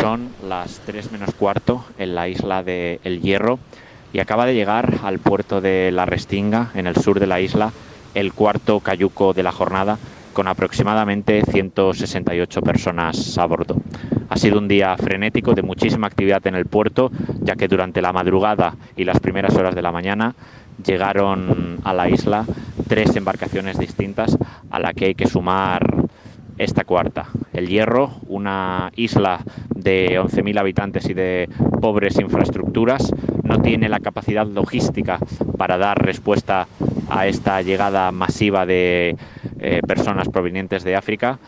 Son las 3 menos cuarto en la isla de El Hierro y acaba de llegar al puerto de La Restinga, en el sur de la isla, el cuarto cayuco de la jornada, con aproximadamente 168 personas a bordo. Ha sido un día frenético de muchísima actividad en el puerto, ya que durante la madrugada y las primeras horas de la mañana llegaron a la isla tres embarcaciones distintas a la que hay que sumar esta cuarta. El Hierro, una isla de 11.000 habitantes y de pobres infraestructuras, no tiene la capacidad logística para dar respuesta a esta llegada masiva de eh, personas provenientes de África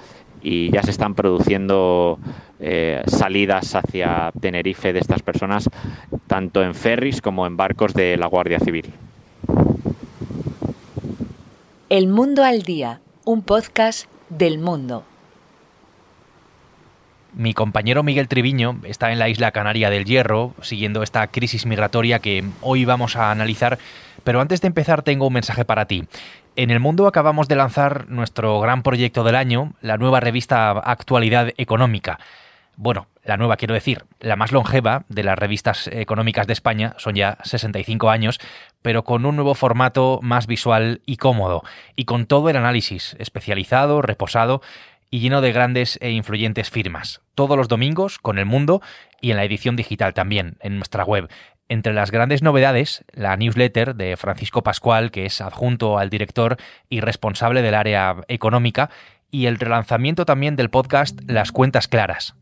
y ya se están produciendo eh, salidas hacia Tenerife de estas personas, tanto en ferries como en barcos de la Guardia Civil. El Mundo al Día, un podcast del mundo. Mi compañero Miguel Triviño está en la isla canaria del Hierro, siguiendo esta crisis migratoria que hoy vamos a analizar, pero antes de empezar tengo un mensaje para ti. En el mundo acabamos de lanzar nuestro gran proyecto del año, la nueva revista Actualidad Económica. Bueno, la nueva quiero decir, la más longeva de las revistas económicas de España, son ya 65 años, pero con un nuevo formato más visual y cómodo, y con todo el análisis especializado, reposado y lleno de grandes e influyentes firmas. Todos los domingos con El Mundo y en la edición digital también, en nuestra web. Entre las grandes novedades, la newsletter de Francisco Pascual, que es adjunto al director y responsable del área económica, y el relanzamiento también del podcast Las Cuentas Claras,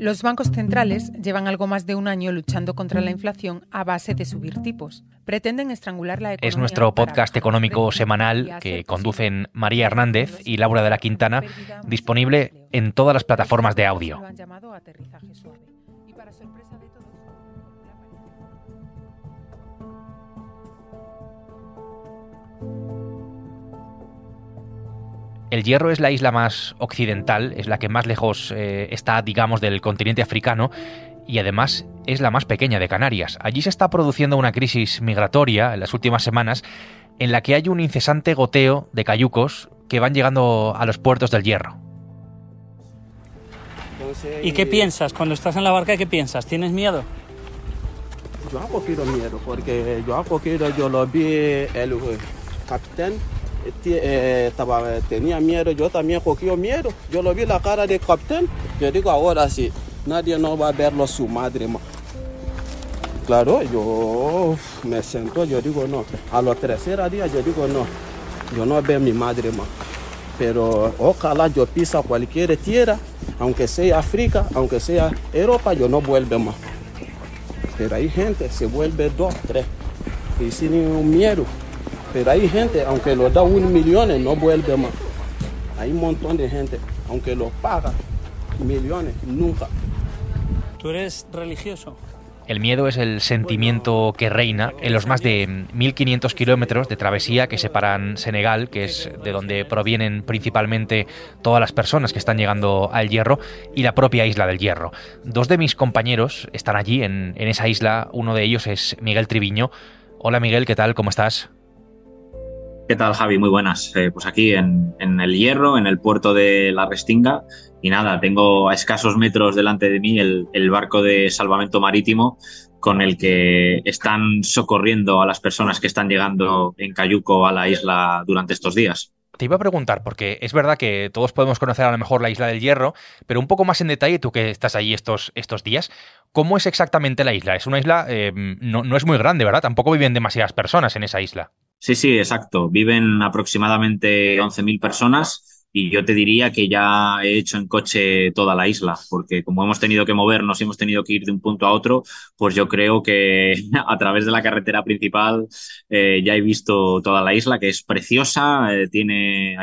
los bancos centrales llevan algo más de un año luchando contra la inflación a base de subir tipos. Pretenden estrangular la economía. Es nuestro podcast económico semanal que conducen María Hernández y Laura de la Quintana, disponible en todas las plataformas de audio. El Hierro es la isla más occidental, es la que más lejos eh, está, digamos, del continente africano y además es la más pequeña de Canarias. Allí se está produciendo una crisis migratoria en las últimas semanas en la que hay un incesante goteo de cayucos que van llegando a los puertos del Hierro. ¿Y qué piensas cuando estás en la barca? ¿Qué piensas? ¿Tienes miedo? Yo hago miedo porque yo hago yo lo vi el capitán eh, estaba, tenía miedo, yo también cogí miedo. Yo lo vi la cara del capitán, yo digo ahora sí, nadie no va a verlo su madre. Claro, yo me siento, yo digo no. A los tercer días yo digo no, yo no veo a mi madre más. Pero ojalá yo pisa cualquier tierra, aunque sea África, aunque sea Europa, yo no vuelvo más. Pero hay gente, se vuelve dos, tres, y sin miedo. Pero hay gente, aunque lo da un millón, no vuelve más. Hay un montón de gente, aunque lo paga millones, nunca. ¿Tú eres religioso? El miedo es el sentimiento que reina en los más de 1.500 kilómetros de travesía que separan Senegal, que es de donde provienen principalmente todas las personas que están llegando al Hierro, y la propia isla del Hierro. Dos de mis compañeros están allí, en, en esa isla. Uno de ellos es Miguel Triviño. Hola Miguel, ¿qué tal? ¿Cómo estás? ¿Qué tal, Javi? Muy buenas. Eh, pues aquí en, el Hierro, en el puerto de La Restinga. Y nada, tengo a escasos metros delante de mí el, barco de salvamento marítimo con el que están socorriendo a las personas que están llegando en Cayuco a la isla durante estos días. Te iba a preguntar, porque es verdad que todos podemos conocer a lo mejor la isla del Hierro, pero un poco más en detalle, tú que estás allí estos, estos días, ¿cómo es exactamente la isla? Es una isla, eh, no, no es muy grande, ¿verdad? Tampoco viven demasiadas personas en esa isla. Sí, sí, exacto. Viven aproximadamente 11.000 personas y yo te diría que ya he hecho en coche toda la isla, porque como hemos tenido que movernos y hemos tenido que ir de un punto a otro, pues yo creo que a través de la carretera principal eh, ya he visto toda la isla, que es preciosa, eh, tiene,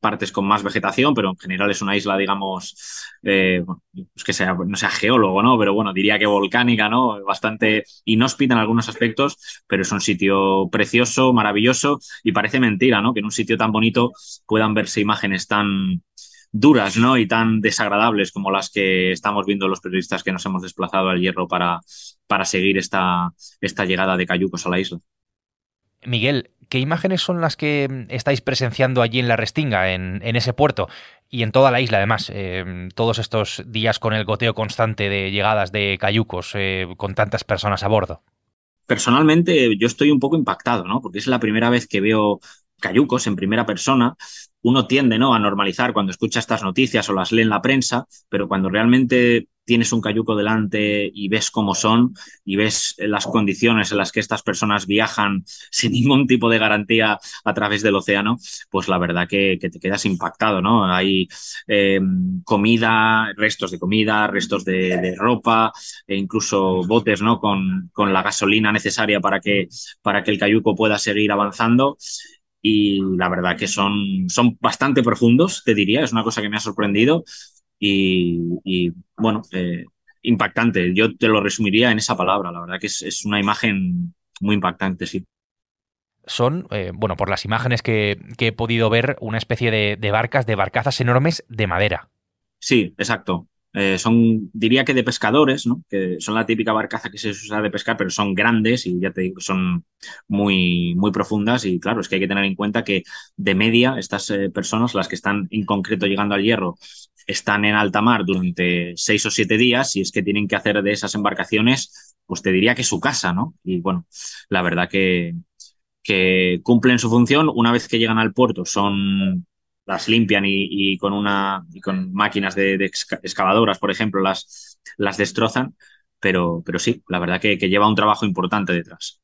partes con más vegetación, pero en general es una isla, digamos, eh, que sea, no sea geólogo, ¿no? Pero bueno, diría que volcánica, ¿no? Bastante inhóspita en algunos aspectos, pero es un sitio precioso, maravilloso y parece mentira, ¿no? Que en un sitio tan bonito puedan verse imágenes tan duras, ¿no? Y tan desagradables como las que estamos viendo los periodistas que nos hemos desplazado al hierro para, para seguir esta, esta llegada de cayucos a la isla. Miguel, ¿Qué imágenes son las que estáis presenciando allí en la Restinga, en, ese puerto y en toda la isla además? Eh, todos estos días con el goteo constante de llegadas de cayucos eh, con tantas personas a bordo. Personalmente yo estoy un poco impactado, ¿no? Porque es la primera vez que veo cayucos en primera persona uno tiende ¿no? a normalizar cuando escucha estas noticias o las lee en la prensa, pero cuando realmente tienes un cayuco delante y ves cómo son y ves las condiciones en las que estas personas viajan sin ningún tipo de garantía a través del océano, pues la verdad que, te quedas impactado, ¿no? Hay eh, comida, restos de comida, restos de, ropa e incluso botes, ¿no? Con, con, la gasolina necesaria para que, para que el cayuco pueda seguir avanzando y la verdad que son, son bastante profundos, te diría, es una cosa que me ha sorprendido y, bueno, eh, impactante. Yo te lo resumiría en esa palabra, la verdad que es, una imagen muy impactante, sí. Son, eh, bueno, por las imágenes que, he podido ver, una especie de, de barcas, de barcazas enormes de madera. Sí, exacto. Eh, son, diría que de pescadores, ¿no? que son la típica barcaza que se usa de pescar, pero son grandes y ya te digo, son muy, muy profundas y claro, es que hay que tener en cuenta que de media estas eh, personas, las que están en concreto llegando al hierro, están en alta mar durante seis o siete días y es que tienen que hacer de esas embarcaciones, pues te diría que su casa, ¿no? Y bueno, la verdad que, que cumplen su función una vez que llegan al puerto, son las limpian y, con una y con máquinas de, excavadoras, por ejemplo, las, las destrozan, pero, pero sí, la verdad que, lleva un trabajo importante detrás.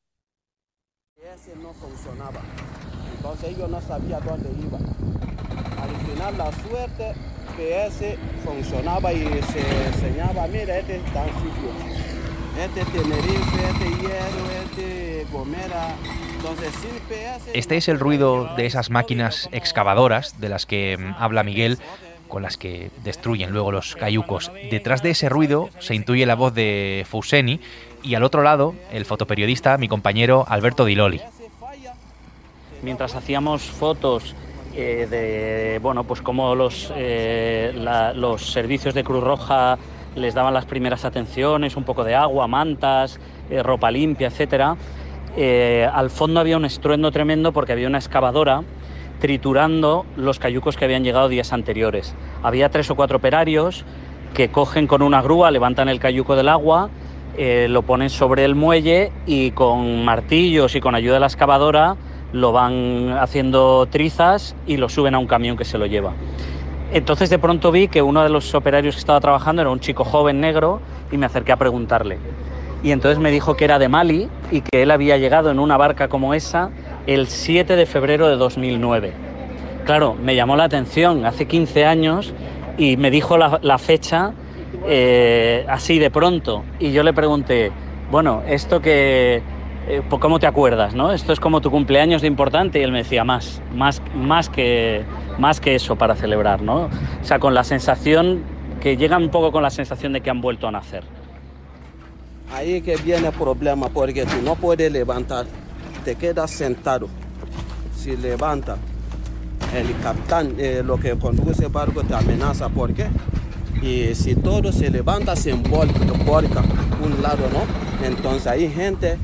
No funcionaba, entonces ellos no sabían dónde iba. Al final la suerte PS funcionaba y se enseñaba, mira, este es tan sitio, este Tenerife, este Hierro, este Gomera, este es el ruido de esas máquinas excavadoras de las que mm, habla Miguel, con las que destruyen luego los cayucos. Detrás de ese ruido se intuye la voz de Fuseni y al otro lado el fotoperiodista, mi compañero Alberto Diloli. Mientras hacíamos fotos eh, de bueno pues cómo los, eh, los servicios de Cruz Roja les daban las primeras atenciones, un poco de agua, mantas, eh, ropa limpia, etcétera al fondo había un estruendo tremendo porque había una excavadora triturando los cayucos que habían llegado días anteriores. Había tres o cuatro operarios que cogen con una grúa, levantan el cayuco del agua, lo ponen sobre el muelle y con martillos y con ayuda de la excavadora lo van haciendo trizas y lo suben a un camión que se lo lleva. Entonces de pronto vi que uno de los operarios que estaba trabajando era un chico joven negro y me acerqué a preguntarle y entonces me dijo que era de Mali y que él había llegado en una barca como esa el 7 de febrero de 2009. Claro, me llamó la atención hace 15 años y me dijo la, fecha eh, así de pronto y yo le pregunté, bueno, esto que... Eh, ¿Cómo te acuerdas? ¿no? Esto es como tu cumpleaños de importante y él me decía más, más, más, que, más que eso para celebrar, ¿no? O sea, con la sensación que llega un poco con la sensación de que han vuelto a nacer. Ahí que viene el problema, porque tú no puedes levantar, te quedas sentado. Si levanta, el capitán, eh, lo que conduce el barco, te amenaza. ¿Por qué? Y si todo se levanta, se embolca, un lado, ¿no? Entonces hay gente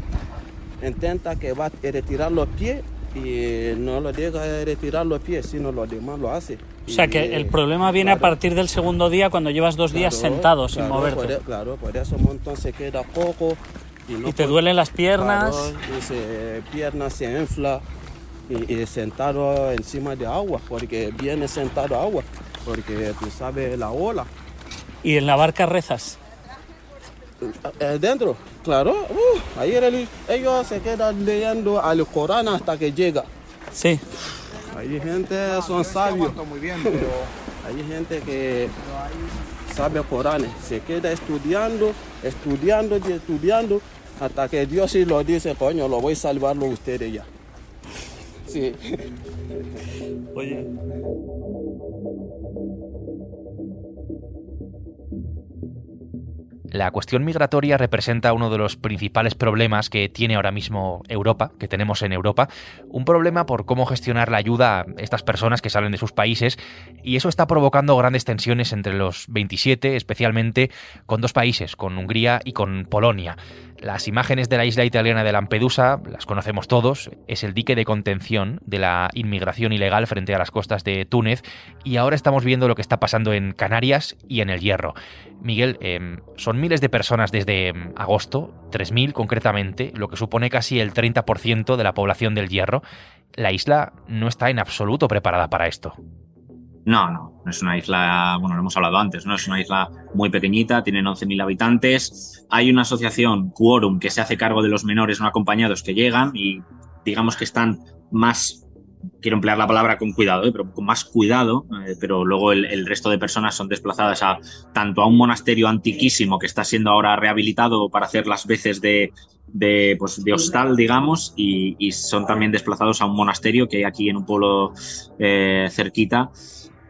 intenta que va a retirar los pies y no lo deja retirar los pies, sino los demás lo hace. O sea que el problema viene a partir del segundo día cuando llevas dos días sentado sin moverte. E, claro, por eso un montón se queda poco. Y, te duelen las piernas. y se, piernas se infla y, sentado encima de agua, porque viene sentado agua, porque tú sabes la ola. ¿Y en la barca rezas? Eh, dentro, claro. Uh, ahí ellos se quedan leyendo al Corán hasta que llega. Sí. Hay gente, son sabios. Muy bien, pero... Hay gente que sabe Corán, se queda estudiando, estudiando y estudiando, hasta que Dios sí lo dice, coño, lo voy a salvarlo ustedes ya. Sí. Oye. La cuestión migratoria representa uno de los principales problemas que tiene ahora mismo Europa, que tenemos en Europa, un problema por cómo gestionar la ayuda a estas personas que salen de sus países y eso está provocando grandes tensiones entre los 27, especialmente con dos países, con Hungría y con Polonia. Las imágenes de la isla italiana de Lampedusa las conocemos todos, es el dique de contención de la inmigración ilegal frente a las costas de Túnez y ahora estamos viendo lo que está pasando en Canarias y en el Hierro. Miguel, em, son de personas desde em, agosto, 3.000 concretamente, lo que supone casi el 30% de la población del Hierro. La isla no está en absoluto preparada para esto. No, no, no es una isla, bueno, lo hemos hablado antes, ¿no? Es una isla muy pequeñita, tienen 11.000 habitantes. Hay una asociación, Quorum, que se hace cargo de los menores no acompañados que llegan y digamos que están más quiero emplear la palabra con cuidado, ¿eh? pero con más cuidado, eh, pero luego el, resto de personas son desplazadas a tanto a un monasterio antiquísimo que está siendo ahora rehabilitado para hacer las veces de, pues, de hostal, digamos, y, son también desplazados a un monasterio que hay aquí en un pueblo eh, cerquita,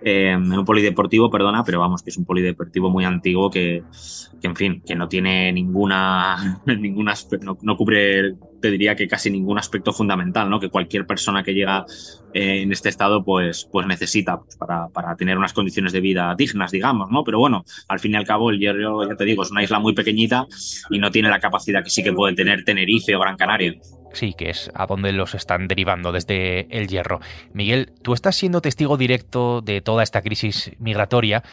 en un polideportivo, perdona, pero vamos, que es un polideportivo muy antiguo que, que en fin, que no tiene ninguna, no, no, cubre, te diría que casi ningún aspecto fundamental, ¿no? Que cualquier persona que llega eh, en este estado, pues, pues necesita pues, para, para, tener unas condiciones de vida dignas, digamos, ¿no? Pero bueno, al fin y al cabo, el Hierro, ya te digo, es una isla muy pequeñita y no tiene la capacidad que sí que puede tener Tenerife o Gran Canaria. Sí, que es a donde los están derivando desde el Hierro. Miguel, tú estás siendo testigo directo de toda esta crisis migratoria,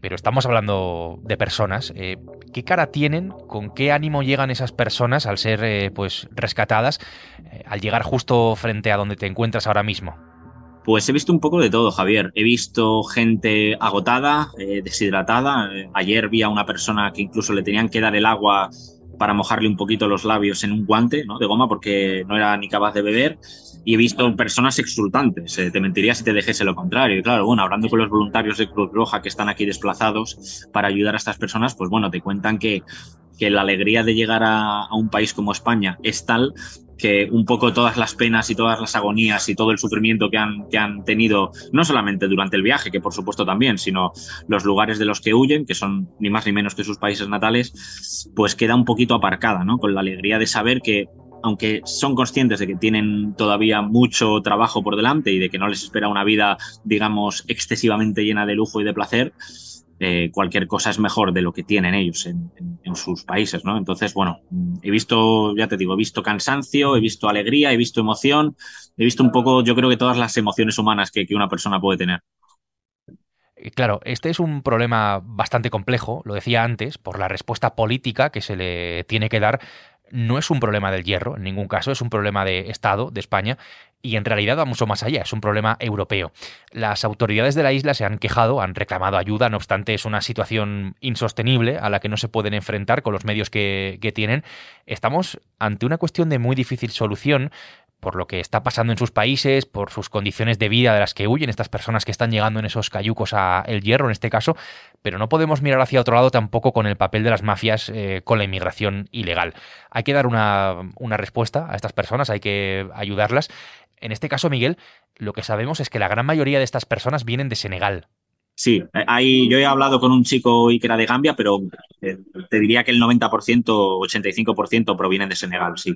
pero estamos hablando de personas. Eh, ¿Qué cara tienen? ¿Con qué ánimo llegan esas personas al ser eh, pues rescatadas, eh, al llegar justo frente a donde te encuentras ahora mismo? Pues he visto un poco de todo, Javier. He visto gente agotada, deshidratada. ayer vi a una persona que incluso le tenían que dar el agua para mojarle un poquito los labios en un guante ¿no? de goma porque no era ni capaz de beber. Y he visto personas exultantes. Eh, te mentiría si te dijese lo contrario. Y claro, bueno, hablando con los voluntarios de Cruz Roja que están aquí desplazados para ayudar a estas personas, pues bueno, te cuentan que, que la alegría de llegar a, un país como España es tal que un poco todas las penas y todas las agonías y todo el sufrimiento que han, que han tenido, no solamente durante el viaje, que por supuesto también, sino los lugares de los que huyen, que son ni más ni menos que sus países natales, pues queda un poquito aparcada, ¿no? Con la alegría de saber que aunque son conscientes de que tienen todavía mucho trabajo por delante y de que no les espera una vida, digamos, excesivamente llena de lujo y de placer, eh, cualquier cosa es mejor de lo que tienen ellos en, sus países, ¿no? Entonces, bueno, he visto, ya te digo, he visto cansancio, he visto alegría, he visto emoción, he visto un poco, yo creo que todas las emociones humanas que, que una persona puede tener. Eh, claro, este es un problema bastante complejo, lo decía antes, por la respuesta política que se le tiene que dar no es un problema del hierro, en ningún caso, es un problema de Estado, de España, y en realidad va mucho más allá, es un problema europeo. Las autoridades de la isla se han quejado, han reclamado ayuda, no obstante es una situación insostenible a la que no se pueden enfrentar con los medios que, que tienen. Estamos ante una cuestión de muy difícil solución, por lo que está pasando en sus países, por sus condiciones de vida de las que huyen estas personas que están llegando en esos cayucos a El Hierro en este caso, pero no podemos mirar hacia otro lado tampoco con el papel de las mafias eh, con la inmigración ilegal. Hay que dar una, una respuesta a estas personas, hay que ayudarlas. En este caso, Miguel, lo que sabemos es que la gran mayoría de estas personas vienen de Senegal. Sí, hay, yo he hablado con un chico hoy que era de Gambia, pero eh, te diría que el 90%, 85% provienen de Senegal, sí.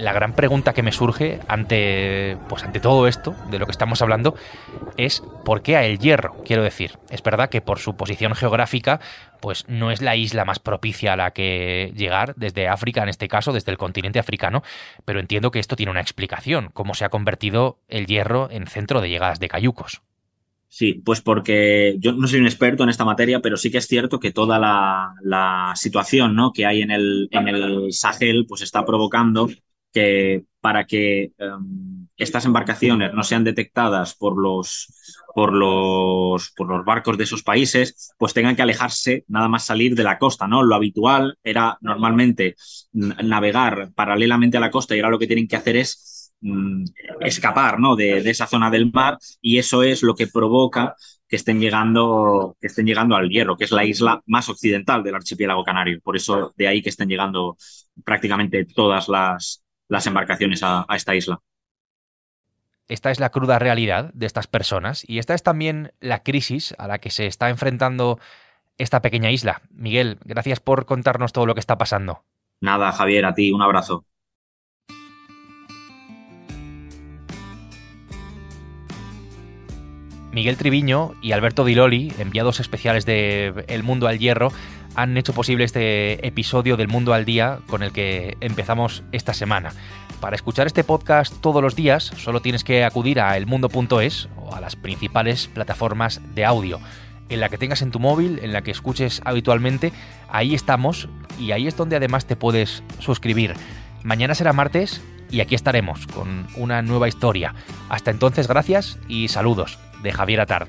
La gran pregunta que me surge ante, pues ante todo esto, de lo que estamos hablando, es ¿por qué a El Hierro? Quiero decir, es verdad que por su posición geográfica, pues no es la isla más propicia a la que llegar desde África, en este caso, desde el continente africano, pero entiendo que esto tiene una explicación, cómo se ha convertido El Hierro en centro de llegadas de cayucos. Sí, pues porque yo no soy un experto en esta materia, pero sí que es cierto que toda la, situación ¿no? que hay en el, en el Sahel pues está provocando que para que em, estas embarcaciones no sean detectadas por los, por, los, por los barcos de esos países, pues tengan que alejarse nada más salir de la costa, ¿no? Lo habitual era normalmente navegar paralelamente a la costa y ahora lo que tienen que hacer es mm, escapar, ¿no? De, de esa zona del mar y eso es lo que provoca que estén llegando, que estén llegando al Hierro, que es la isla más occidental del archipiélago canario. Por eso de ahí que estén llegando prácticamente todas las, las embarcaciones a, esta isla. esta es la cruda realidad de estas personas y esta es también la crisis a la que se está enfrentando esta pequeña isla. Miguel, gracias por contarnos todo lo que está pasando. Nada, Javier, a ti un abrazo. Miguel Triviño y Alberto Diloli, enviados especiales de El Mundo al Hierro, han hecho posible este episodio del Mundo al Día con el que empezamos esta semana. Para escuchar este podcast todos los días solo tienes que acudir a elmundo.es o a las principales plataformas de audio. En la que tengas en tu móvil, en la que escuches habitualmente, ahí estamos y ahí es donde además te puedes suscribir. Mañana será martes y aquí estaremos con una nueva historia. Hasta entonces, gracias y saludos de Javier Atard.